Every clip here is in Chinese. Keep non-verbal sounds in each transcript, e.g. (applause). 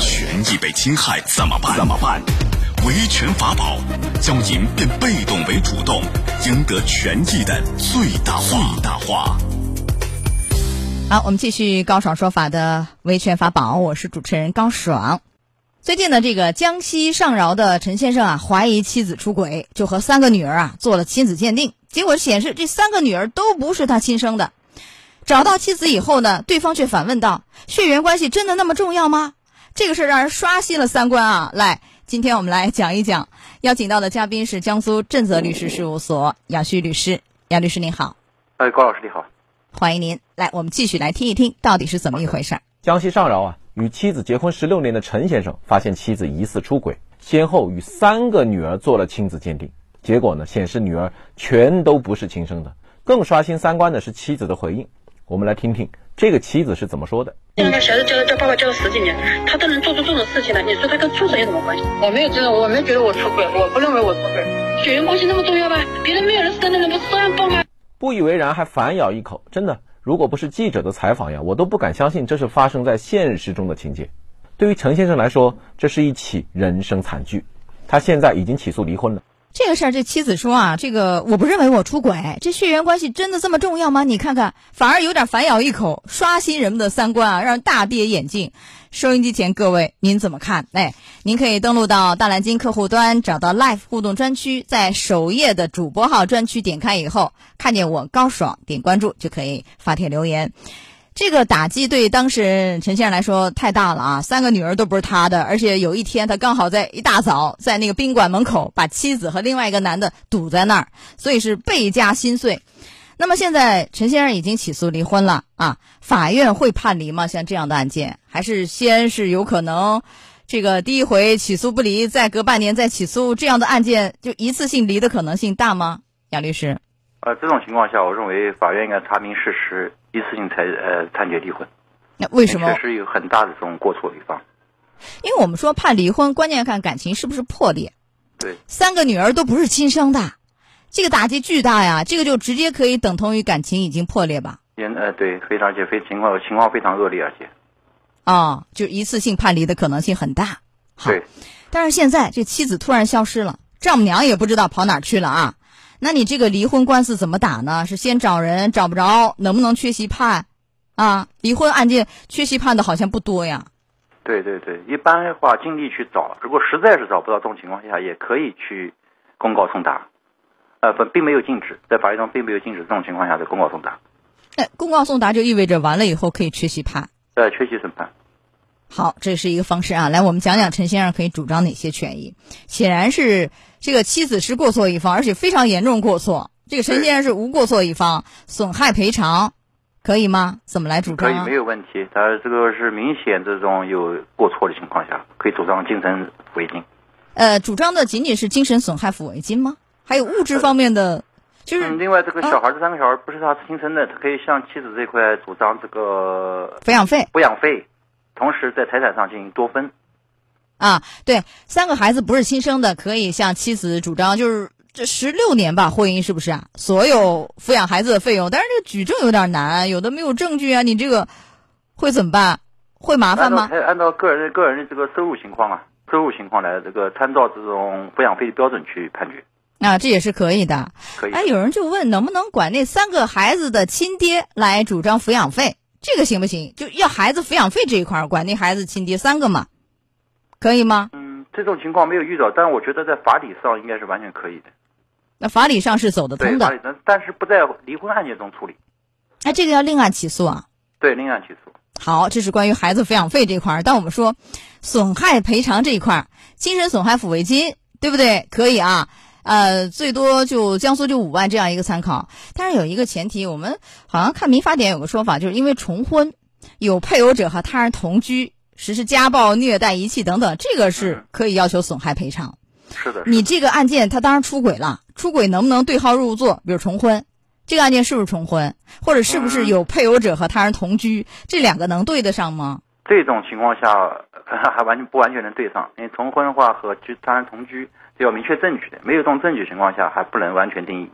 权益被侵害怎么办？怎么办？维权法宝，教您变被动为主动，赢得权益的最大化。最大化。好，我们继续高爽说法的维权法宝，我是主持人高爽。最近呢，这个江西上饶的陈先生啊，怀疑妻子出轨，就和三个女儿啊做了亲子鉴定，结果显示这三个女儿都不是他亲生的。找到妻子以后呢，对方却反问道：“血缘关系真的那么重要吗？”这个事儿让人刷新了三观啊！来，今天我们来讲一讲，邀请到的嘉宾是江苏正泽律师事务所杨旭律师。杨律师您好，哎，高老师你好，欢迎您。来，我们继续来听一听到底是怎么一回事。江西上饶啊。与妻子结婚十六年的陈先生发现妻子疑似出轨，先后与三个女儿做了亲子鉴定，结果呢显示女儿全都不是亲生的。更刷新三观的是妻子的回应，我们来听听这个妻子是怎么说的。现在小孩子叫叫爸爸叫了十几年，他都能做出这种事情来，你说他跟畜生有什么关系？我没有觉得，我没觉得我出轨，我不认为我出轨。血缘关系那么重要吗？别人没有人生的人不照样报吗？不以为然，还反咬一口，真的。如果不是记者的采访呀，我都不敢相信这是发生在现实中的情节。对于陈先生来说，这是一起人生惨剧。他现在已经起诉离婚了。这个事儿，这妻子说啊，这个我不认为我出轨，这血缘关系真的这么重要吗？你看看，反而有点反咬一口，刷新人们的三观啊，让人大跌眼镜。收音机前各位，您怎么看？哎，您可以登录到大蓝鲸客户端，找到 Live 互动专区，在首页的主播号专区点开以后，看见我高爽，点关注就可以发帖留言。这个打击对当事人陈先生来说太大了啊！三个女儿都不是他的，而且有一天他刚好在一大早在那个宾馆门口把妻子和另外一个男的堵在那儿，所以是倍加心碎。那么现在陈先生已经起诉离婚了啊，法院会判离吗？像这样的案件，还是先是有可能，这个第一回起诉不离，再隔半年再起诉，这样的案件就一次性离的可能性大吗？杨律师，呃，这种情况下，我认为法院应该查明事实，一次性裁呃判决离婚。那为什么？确实有很大的这种过错一方。因为我们说判离婚，关键看感情是不是破裂。对，三个女儿都不是亲生的。这个打击巨大呀！这个就直接可以等同于感情已经破裂吧？也呃，对，非常且非情况情况非常恶劣，而且啊，就一次性判离的可能性很大。对，但是现在这妻子突然消失了，丈母娘也不知道跑哪去了啊！那你这个离婚官司怎么打呢？是先找人找不着，能不能缺席判？啊，离婚案件缺席判的好像不多呀。对对对，一般的话尽力去找，如果实在是找不到这种情况下，也可以去公告送达。呃，不，并没有禁止，在法律上并没有禁止这种情况下的公告送达。哎，公告送达就意味着完了以后可以缺席判。呃，缺席审判。好，这是一个方式啊。来，我们讲讲陈先生可以主张哪些权益。显然是这个妻子是过错一方，而且非常严重过错。这个陈先生是无过错一方，损害赔偿可以吗？怎么来主张？可以，没有问题。他这个是明显这种有过错的情况下，可以主张精神抚慰金。呃，主张的仅仅是精神损害抚慰金吗？还有物质方面的，就是另外这个小孩这三个小孩不是他亲生的，他可以向妻子这块主张这个抚养费，抚养费，同时在财产上进行多分。啊，对，三个孩子不是亲生的，可以向妻子主张，就是这十六年吧，婚姻是不是啊？所有抚养孩子的费用，但是这个举证有点难，有的没有证据啊，你这个会怎么办？会麻烦吗？按照按照个人个人的这个收入情况啊，收入情况来这个参照这种抚养费的标准去判决。啊，这也是可以的。可以。哎，有人就问，能不能管那三个孩子的亲爹来主张抚养费？这个行不行？就要孩子抚养费这一块管那孩子亲爹三个嘛？可以吗？嗯，这种情况没有遇到，但我觉得在法理上应该是完全可以的。那法理上是走得通的。但是不在离婚案件中处理。哎，这个要另案起诉啊？对，另案起诉。好，这是关于孩子抚养费这块。但我们说，损害赔偿这一块，精神损害抚慰金，对不对？可以啊。呃，最多就江苏就五万这样一个参考，但是有一个前提，我们好像看民法典有个说法，就是因为重婚，有配偶者和他人同居，实施家暴、虐待、遗弃等等，这个是可以要求损害赔偿。是的，你这个案件他当然出轨了，出轨能不能对号入座？比如重婚，这个案件是不是重婚，或者是不是有配偶者和他人同居，这两个能对得上吗？这种情况下 (laughs) 还完全不完全能对上，因为重婚的话和居他人同居。要明确证据的，没有这种证据情况下，还不能完全定义。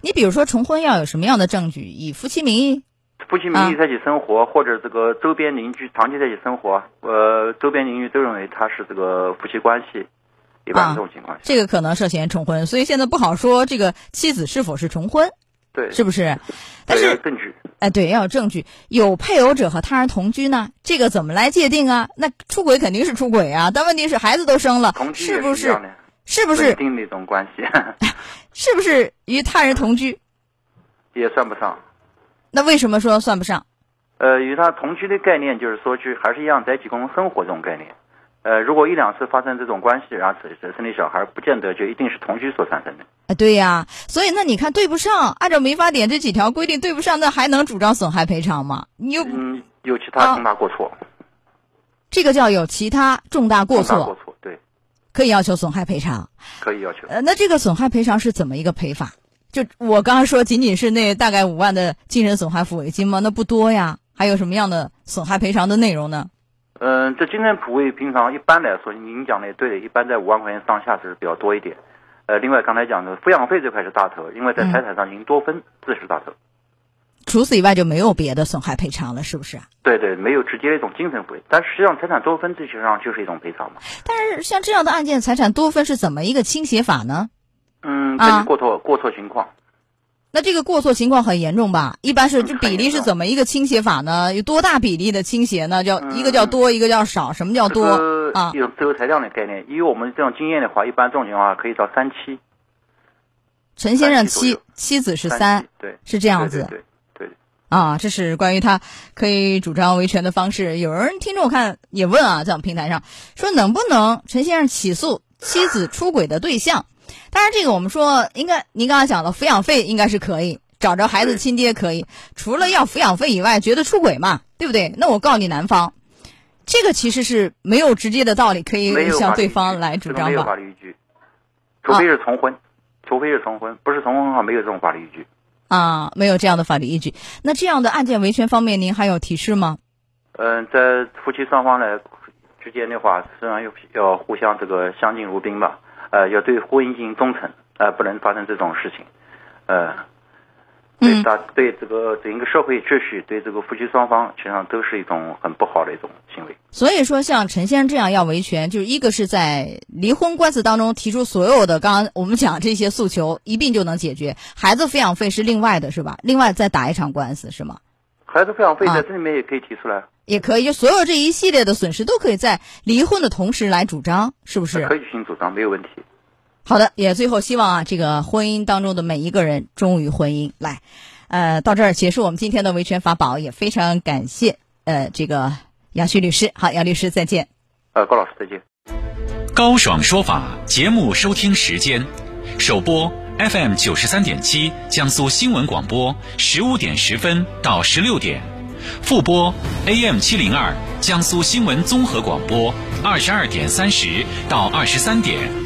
你比如说重婚要有什么样的证据？以夫妻名义夫妻名义在一起生活，或者这个周边邻居长期在一起生活，呃，周边邻居都认为他是这个夫妻关系，一般这种情况下，这个可能涉嫌重婚，所以现在不好说这个妻子是否是重婚，对，是不是？但是要证据，哎，对，要有证据。有配偶者和他人同居呢，这个怎么来界定啊？那出轨肯定是出轨啊，但问题是孩子都生了同，居是不是也是不是？定那种关系，(laughs) 是不是与他人同居？也算不上。那为什么说算不上？呃，与他同居的概念就是说，去还是一样在一起共同生活这种概念。呃，如果一两次发生这种关系，然后生生的小孩，不见得就一定是同居所产生的。啊，对呀，所以那你看对不上，按照民法典这几条规定对不上，那还能主张损害赔偿吗？你又嗯，有其啊他重大过错，这个叫有其他重大过错，可以要求损害赔偿。可以要求。呃，那这个损害赔偿是怎么一个赔法？就我刚刚说，仅仅是那大概五万的精神损害抚慰金吗？那不多呀，还有什么样的损害赔偿的内容呢？嗯，这精神抚慰平常一般来说，您讲的也对，一般在五万块钱上下是比较多一点。呃，另外刚才讲的抚养费这块是大头，因为在财产上您多分，这是大头。除此以外就没有别的损害赔偿了，是不是啊？对对，没有直接的一种精神抚慰，但实际上财产多分这实际上就是一种赔偿嘛。但是像这样的案件，财产多分是怎么一个倾斜法呢？嗯，啊根据过错、过错情况，那这个过错情况很严重吧？一般是这嗯比例是怎么一个倾斜法呢？有多大比例的倾斜呢？叫嗯一个叫多，一个叫少。什么叫多啊一？种自由裁量的概念。以我们这种经验的话，一般这种情况下可以到三七。陈先生妻妻子是三三，对，是这样子。对对对对啊，这是关于他可以主张维权的方式。有人听众我看也问啊，在我们平台上说能不能陈先生起诉妻子出轨的对象？当然，这个我们说应该，您刚才讲了抚养费应该是可以，找着孩子亲爹可以。除了要抚养费以外，觉得出轨嘛，对不对？那我告你男方，这个其实是没有直接的道理可以向对方来主张吧没有？法律依据，除非是重婚，除非是重婚，不是重婚的话没有这种法律依据。啊，没有这样的法律依据。那这样的案件维权方面，您还有提示吗？嗯，在夫妻双方呢之间的话，虽然要要互相这个相敬如宾吧，呃，要对婚姻进行忠诚，呃，不能发生这种事情，呃，对嗯大对这个整个社会秩序，对这个夫妻双方，实际上都是一种很不好的一种行为。所以说，像陈先生这样要维权，就是一个是在离婚官司当中提出所有的刚刚我们讲这些诉求，一并就能解决。孩子抚养费是另外的，是吧？另外再打一场官司是吗？孩子抚养费啊在这里面也可以提出来，也可以，就所有这一系列的损失都可以在离婚的同时来主张，是不是？可以进行主张，没有问题。好的，也最后希望啊，这个婚姻当中的每一个人忠于婚姻。来，呃，到这儿结束我们今天的维权法宝，也非常感谢呃这个杨旭律师。好，杨律师再见。呃，高老师再见。高爽说法节目收听时间：首播 FM 九十三点七江苏新闻广播十五点十分到十六点，复播 AM 七零二江苏新闻综合广播二十二点三十到二十三点。